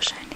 продолжение.